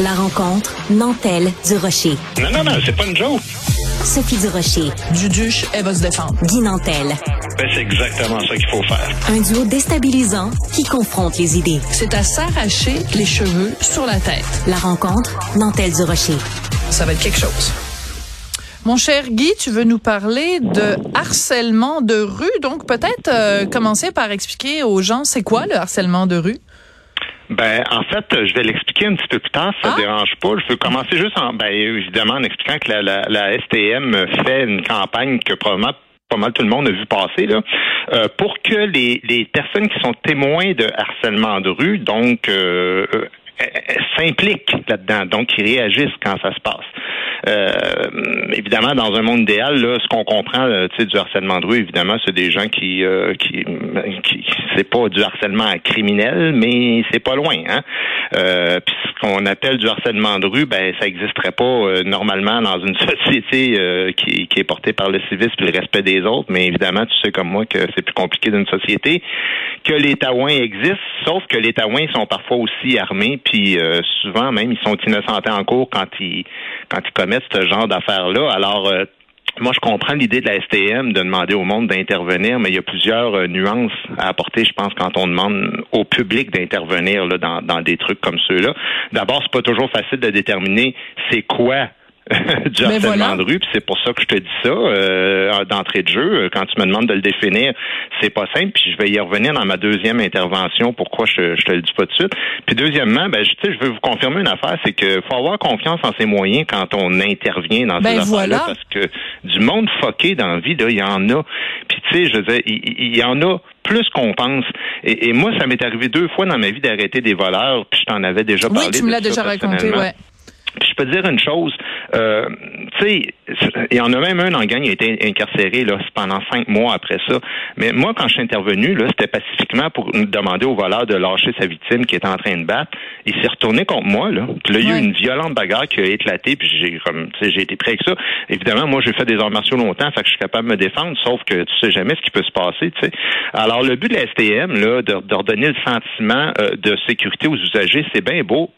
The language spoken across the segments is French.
La rencontre Nantel du Rocher. Non, non, non, c'est pas une joke. Sophie du Rocher. Duduche, elle va se défendre. Guy Nantel. Ben, c'est exactement ça qu'il faut faire. Un duo déstabilisant qui confronte les idées. C'est à s'arracher les cheveux sur la tête. La rencontre Nantel du Rocher. Ça va être quelque chose. Mon cher Guy, tu veux nous parler de harcèlement de rue. Donc, peut-être euh, commencer par expliquer aux gens, c'est quoi le harcèlement de rue? Ben, en fait, je vais l'expliquer un petit peu plus tard, ça Ah. ne dérange pas. Je veux commencer juste en, ben, évidemment, en expliquant que la, la, la STM fait une campagne que probablement pas mal tout le monde a vu passer, là, euh, pour que les, les personnes qui sont témoins de harcèlement de rue, donc, euh, euh, s'impliquent là-dedans, donc qui réagissent quand ça se passe. Euh, évidemment, dans un monde idéal, là, ce qu'on comprend, euh, du harcèlement de rue, évidemment, c'est des gens qui, euh, qui, qui c'est pas du harcèlement criminel, mais c'est pas loin. Hein? Euh, puis ce qu'on appelle du harcèlement de rue, ben ça n'existerait pas euh, normalement dans une société euh, qui, qui est portée par le civisme et le respect des autres. Mais évidemment, tu sais comme moi que c'est plus compliqué d'une société que les taouins existent, sauf que les taouins sont parfois aussi armés, puis euh, souvent même ils sont innocentés en cours quand ils quand ils commettent ce genre d'affaires-là. Alors euh, moi, je comprends l'idée de la STM de demander au monde d'intervenir, mais il y a plusieurs euh, nuances à apporter, je pense, quand on demande au public d'intervenir dans, dans des trucs comme ceux-là. D'abord, c'est pas toujours facile de déterminer c'est quoi harcèlement voilà. de rue, puis c'est pour ça que je te dis ça euh, d'entrée de jeu. Quand tu me demandes de le définir, c'est pas simple, puis je vais y revenir dans ma deuxième intervention, pourquoi je, je te le dis pas tout de suite. Puis deuxièmement, ben, je, tu sais, je veux vous confirmer une affaire, c'est que faut avoir confiance en ses moyens quand on intervient dans Ben ces affaires-là, voilà. parce que du monde fucké dans la vie, là, il y en a. Puis tu sais, je veux dire, il, il y en a plus qu'on pense. Et, et moi, ça m'est arrivé deux fois dans ma vie d'arrêter des voleurs, puis je t'en avais déjà parlé. Oui, tu me l'as déjà raconté, ouais. Peux te dire une chose, euh, tu sais, il y en a même un le gang qui a été incarcéré là, pendant cinq mois après ça. Mais moi, quand je suis intervenu, là, c'était pacifiquement pour demander au voleur de lâcher sa victime qui était en train de battre. Il s'est retourné contre moi, là. Puis là, il y a eu une violente bagarre qui a éclaté, puis j'ai comme tu sais, j'ai été prêt avec ça. Évidemment, moi, j'ai fait des arts martiaux longtemps, fait que je suis capable de me défendre, sauf que tu sais jamais ce qui peut se passer, tu sais. Alors, le but de la STM, là, redonner le sentiment euh, de sécurité aux usagers, c'est bien beau,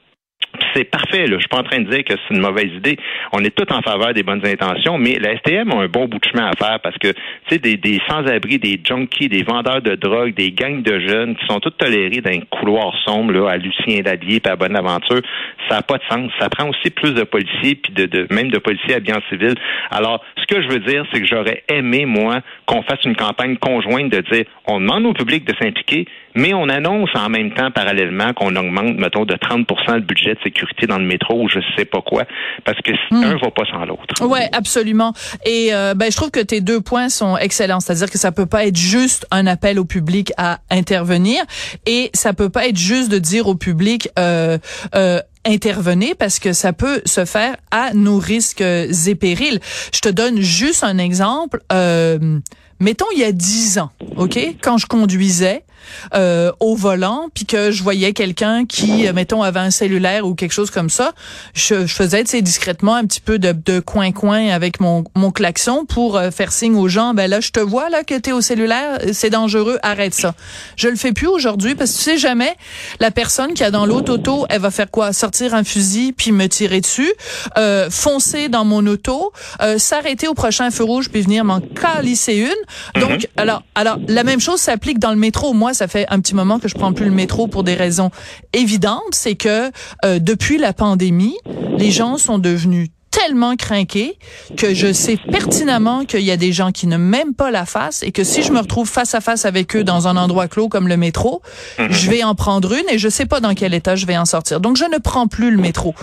c'est parfait. Là. Je suis pas en train de dire que c'est une mauvaise idée. On est tous en faveur des bonnes intentions, mais la STM a un bon bout de chemin à faire parce que tu sais des, des sans-abri, des junkies, des vendeurs de drogue, des gangs de jeunes qui sont tous tolérés dans un couloir sombre là, à Lucien Dadier puis à Bonne Aventure, ça n'a pas de sens. Ça prend aussi plus de policiers puis de, de même de policiers habillés en civil. Alors, ce que je veux dire, c'est que j'aurais aimé moi qu'on fasse une campagne conjointe de dire on demande au public de s'impliquer, mais on annonce en même temps parallèlement qu'on augmente mettons de 30% le budget de sécurité dans le métro ou je sais pas quoi parce que un va pas sans l'autre. Ouais, absolument. Et euh, ben je trouve que tes deux points sont excellents, c'est-à-dire que ça peut pas être juste un appel au public à intervenir et ça peut pas être juste de dire au public euh, euh, intervenez parce que ça peut se faire à nos risques et périls. Je te donne juste un exemple. Euh, mettons il y a dix ans, ok, quand je conduisais euh, au volant, puis que je voyais quelqu'un qui, euh, mettons, avait un cellulaire ou quelque chose comme ça, je, je faisais, tu sais, discrètement un petit peu de, de coin-coin avec mon, mon klaxon pour euh, faire signe aux gens, ben là, je te vois, là, que t'es au cellulaire, c'est dangereux, arrête ça. Je le fais plus aujourd'hui parce que tu sais jamais, la personne qui a dans l'autre auto, elle va faire quoi? Sortir un fusil puis me tirer dessus, euh, foncer dans mon auto, euh, s'arrêter au prochain feu rouge puis venir m'en calisser une. Donc, alors, alors, la même chose s'applique dans le métro. Moi, ça fait un petit moment que je prends plus le métro pour des raisons évidentes. C'est que euh, depuis la pandémie, les gens sont devenus tellement craqués que je sais pertinemment qu'il y a des gens qui ne m'aiment pas la face et que si je me retrouve face à face avec eux dans un endroit clos comme le métro, je vais en prendre une et je sais pas dans quel état je vais en sortir. Donc je ne prends plus le métro.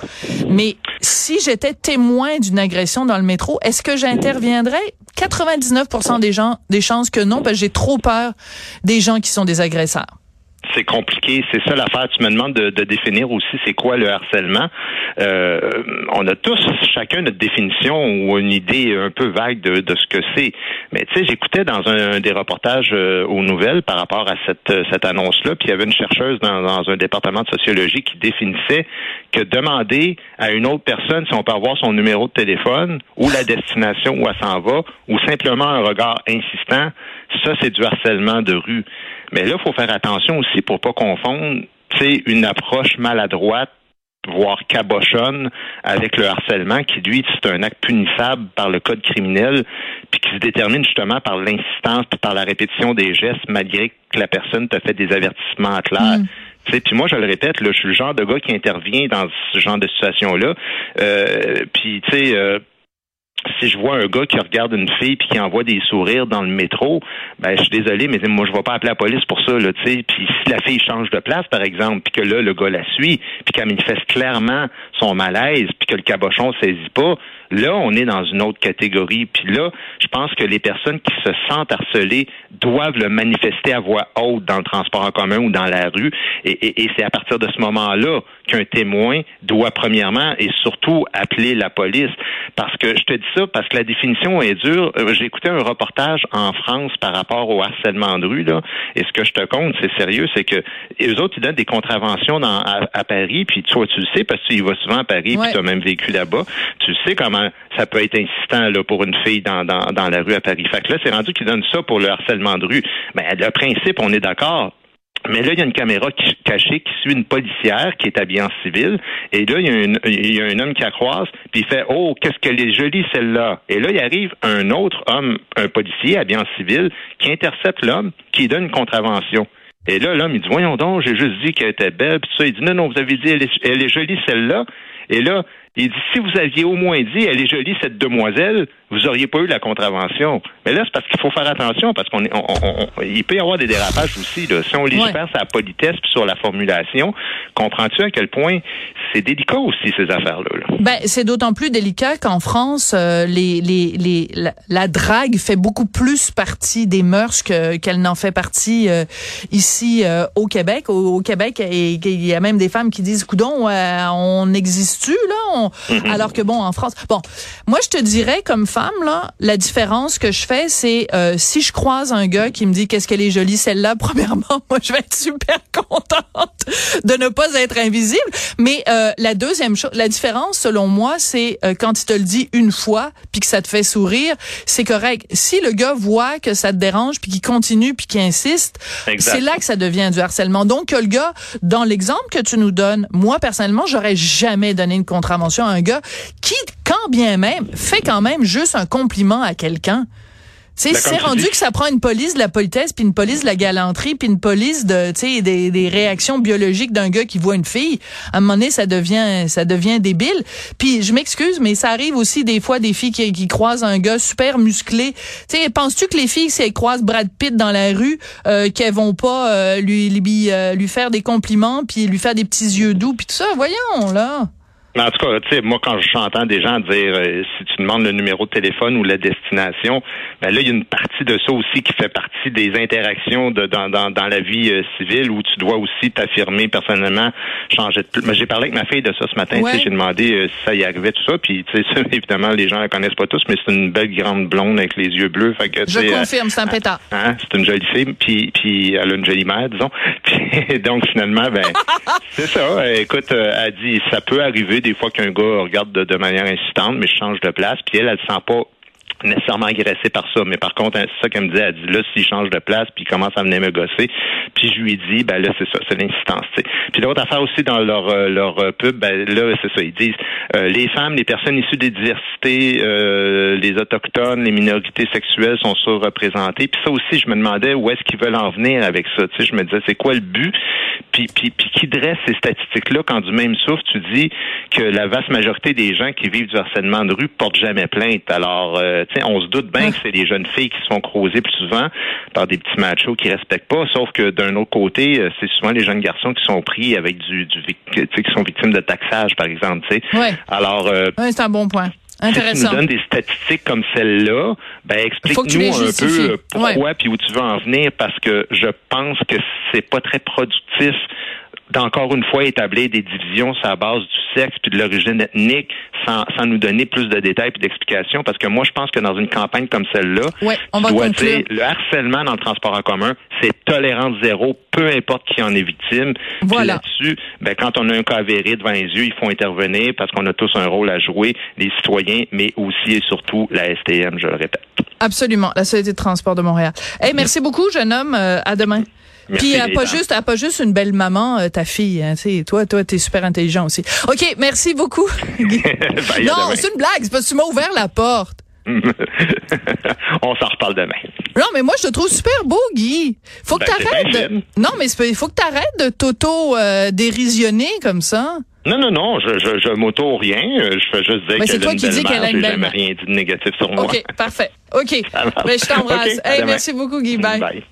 Mais si j'étais témoin d'une agression dans le métro, est-ce que j'interviendrais? 99% des gens des chances que non parce que j'ai trop peur des gens qui sont des agresseurs. C'est compliqué. C'est ça l'affaire. Tu me demandes de, de définir aussi c'est quoi le harcèlement. Euh, on a tous chacun notre définition ou une idée un peu vague de, de ce que c'est. Mais tu sais, j'écoutais dans un, un des reportages euh, aux nouvelles par rapport à cette, cette annonce-là, puis il y avait une chercheuse dans, dans un département de sociologie qui définissait que demander à une autre personne si on peut avoir son numéro de téléphone ou la destination où elle s'en va ou simplement un regard insistant, ça c'est du harcèlement de rue. Mais là, il faut faire attention aussi pour pas confondre, une approche maladroite voire cabochonne avec le harcèlement, qui lui, c'est un acte punissable par le code criminel, puis qui se détermine justement par l'insistance, par la répétition des gestes, malgré que la personne t'a fait des avertissements clairs. Mm. Puis moi, je le répète, là, je suis le genre de gars qui intervient dans ce genre de situation-là. Euh, puis, tu sais, euh, si je vois un gars qui regarde une fille puis qui envoie des sourires dans le métro, ben je suis désolé, mais moi je vais pas appeler la police pour ça, là, tu. Puis si la fille change de place, par exemple, puis que là le gars la suit, puis qu'elle manifeste clairement son malaise, puis que le cabochon saisit pas, là on est dans une autre catégorie. Puis là, je pense que les personnes qui se sentent harcelées doivent le manifester à voix haute dans le transport en commun ou dans la rue, et, et c'est à partir de ce moment-là qu'un témoin doit premièrement et surtout appeler la police, parce que je te dis ça parce que la définition est dure. Euh, j'ai écouté un reportage en France par rapport au harcèlement de rue, là, et ce que je te compte, c'est sérieux, c'est que eux autres, ils donnent des contraventions dans, à, Paris, puis toi, tu le sais, parce que tu y vas souvent à Paris, puis tu as même vécu là-bas. Tu sais comment ça peut être insistant là, pour une fille dans, dans, la rue à Paris. Fait là, c'est rendu qu'ils donnent ça pour le harcèlement de rue. Mais ben, le principe, on est d'accord. Mais là, il y a une caméra cachée qui suit une policière qui est habillée en civil. Et là, il y a, un homme qui la croise, puis il fait Oh, qu'est-ce qu'elle est jolie celle-là. Et là, il arrive un autre homme, un policier habillé en civil, qui intercepte l'homme, qui donne une contravention. Et là, l'homme, il dit Voyons donc, j'ai juste dit qu'elle était belle, puis ça, il dit Non, non, vous avez dit elle est jolie celle-là. Et là, il dit, si vous aviez au moins dit, elle est jolie, cette demoiselle, vous auriez pas eu la contravention. Mais là, c'est parce qu'il faut faire attention, parce qu'on il peut y avoir des dérapages aussi. Là. Si on légifère sur la politesse puis sur la formulation, comprends-tu à quel point c'est délicat aussi, ces affaires-là? Ben, c'est d'autant plus délicat qu'en France, euh, les, les, les, la, drague fait beaucoup plus partie des mœurs qu'elle n'en fait partie euh, ici euh, au Québec. Au, Québec, il y a même des femmes qui disent, coudon, on existe-tu, là? Alors que bon, en France, bon, moi je te dirais comme femme là, la différence que je fais, c'est euh, si je croise un gars qui me dit qu'est-ce qu'elle est jolie celle-là, premièrement, moi je vais être super contente de ne pas être invisible. Mais euh, la deuxième chose, la différence selon moi, c'est euh, quand il te le dit une fois puis que ça te fait sourire, c'est correct. Si le gars voit que ça te dérange puis qu'il continue puis qu'il insiste, c'est là que ça devient du harcèlement. Donc que le gars, dans l'exemple que tu nous donnes, moi personnellement, j'aurais jamais donné une contravention un gars qui, quand bien même, fait quand même juste un compliment à quelqu'un. C'est rendu que ça prend une police de la politesse, puis une police de la galanterie, puis une police de, tu des, des réactions biologiques d'un gars qui voit une fille. À un moment donné, ça devient, ça devient débile. Puis je m'excuse, mais ça arrive aussi des fois des filles qui, qui croisent un gars super musclé. Tu sais, penses-tu que les filles, si elles croisent Brad Pitt dans la rue, euh, qu'elles vont pas euh, lui lui, euh, lui faire des compliments, puis lui faire des petits yeux doux, puis tout ça? Voyons là. Mais en tout cas, tu sais, moi, quand j'entends des gens dire euh, si tu demandes le numéro de téléphone ou la destination, ben là, il y a une partie de ça aussi qui fait partie des interactions de, dans, dans, dans la vie euh, civile où tu dois aussi t'affirmer personnellement, changer de Mais j'ai parlé avec ma fille de ça ce matin, tu sais, j'ai demandé euh, si ça y arrivait, tout ça, puis tu sais, évidemment, les gens la connaissent pas tous, mais c'est une belle grande blonde avec les yeux bleus. Fait que, Je confirme, c'est un pétard. Hein, c'est une jolie fille, puis, puis elle a une jolie mère, disons. Puis, donc, finalement, ben, c'est ça. Écoute, elle dit, ça peut arriver des fois qu'un gars regarde de, manière insistante, mais je change de place, puis elle, elle se sent pas nécessairement agressée par ça. Mais par contre, c'est ça qu'elle me dit. Elle dit là, s'il change de place, puis il commence à venir me gosser, puis je lui dis, ben là, c'est ça, c'est l'insistance. Puis l'autre affaire aussi dans leur euh, leur euh, pub, ben là, c'est ça, ils disent euh, les femmes, les personnes issues des diversités, les autochtones, les minorités sexuelles sont surreprésentées. Puis ça aussi, je me demandais où est-ce qu'ils veulent en venir avec ça. Tu sais, je me disais, c'est quoi le but? Puis, puis, puis qui dresse ces statistiques-là quand du même souffle, tu dis que la vaste majorité des gens qui vivent du harcèlement de rue portent jamais plainte. Alors, on se doute bien que c'est les jeunes filles qui se font croiser plus souvent par des petits machos qui respectent pas, sauf que d'un autre côté, euh, c'est souvent les jeunes garçons qui sont pris avec du, du qui sont victimes de taxage, par exemple. Ouais. Alors, euh, c'est un bon point. Intéressant. Si tu nous donnes des statistiques comme celle-là, ben explique-nous un peu euh, pourquoi puis où tu veux en venir, parce que je pense que c'est pas très productif d'encore une fois établir des divisions sur la base du sexe puis de l'origine ethnique sans, sans nous donner plus de détails et d'explications parce que moi je pense que dans une campagne comme celle-là, ouais, on va dois le harcèlement dans le transport en commun, c'est tolérance zéro, peu importe qui en est victime. Voilà. là-dessus, ben quand on a un cas avéré devant les yeux, il faut intervenir parce qu'on a tous un rôle à jouer, les citoyens, mais aussi et surtout la STM, je le répète. Absolument, la Société de transport de Montréal. Hey, merci beaucoup, jeune homme. Euh, à demain. Puis elle pas juste, elle pas juste une belle maman, euh, ta fille. Hein, toi, toi, t'es super intelligent aussi. Ok, merci beaucoup. Non, c'est une blague. C'est parce que tu m'as ouvert la porte. On s'en reparle demain. Non, mais moi, je te trouve super beau, Guy. Faut que Ben, t'arrêtes de... Non, mais il faut que t'arrêtes de t'auto-dérisionner comme ça. Non, non, non, je, je, je m'auto rien. euh, Je fais juste dire c'est qu'elle a une qui dis belle mère. J'ai jamais rien dit de négatif sur moi. OK, parfait. OK. Marche. Ben, je t'embrasse. OK, à Hey, merci beaucoup, Guy. Bye. Bye.